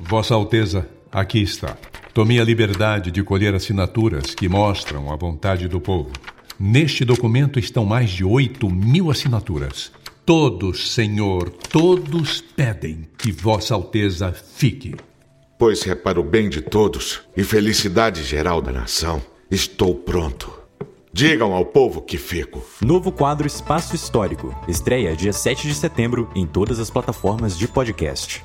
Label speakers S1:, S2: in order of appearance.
S1: Vossa Alteza, aqui está. Tomei a liberdade de colher assinaturas que mostram a vontade do povo. Neste documento estão mais de 8 mil assinaturas. Todos, Senhor, todos pedem que Vossa Alteza fique.
S2: Pois é para o bem de todos e felicidade geral da nação, estou pronto. Digam ao povo que fico.
S3: Novo quadro Espaço Histórico. Estreia dia 7 de setembro em todas as plataformas de podcast.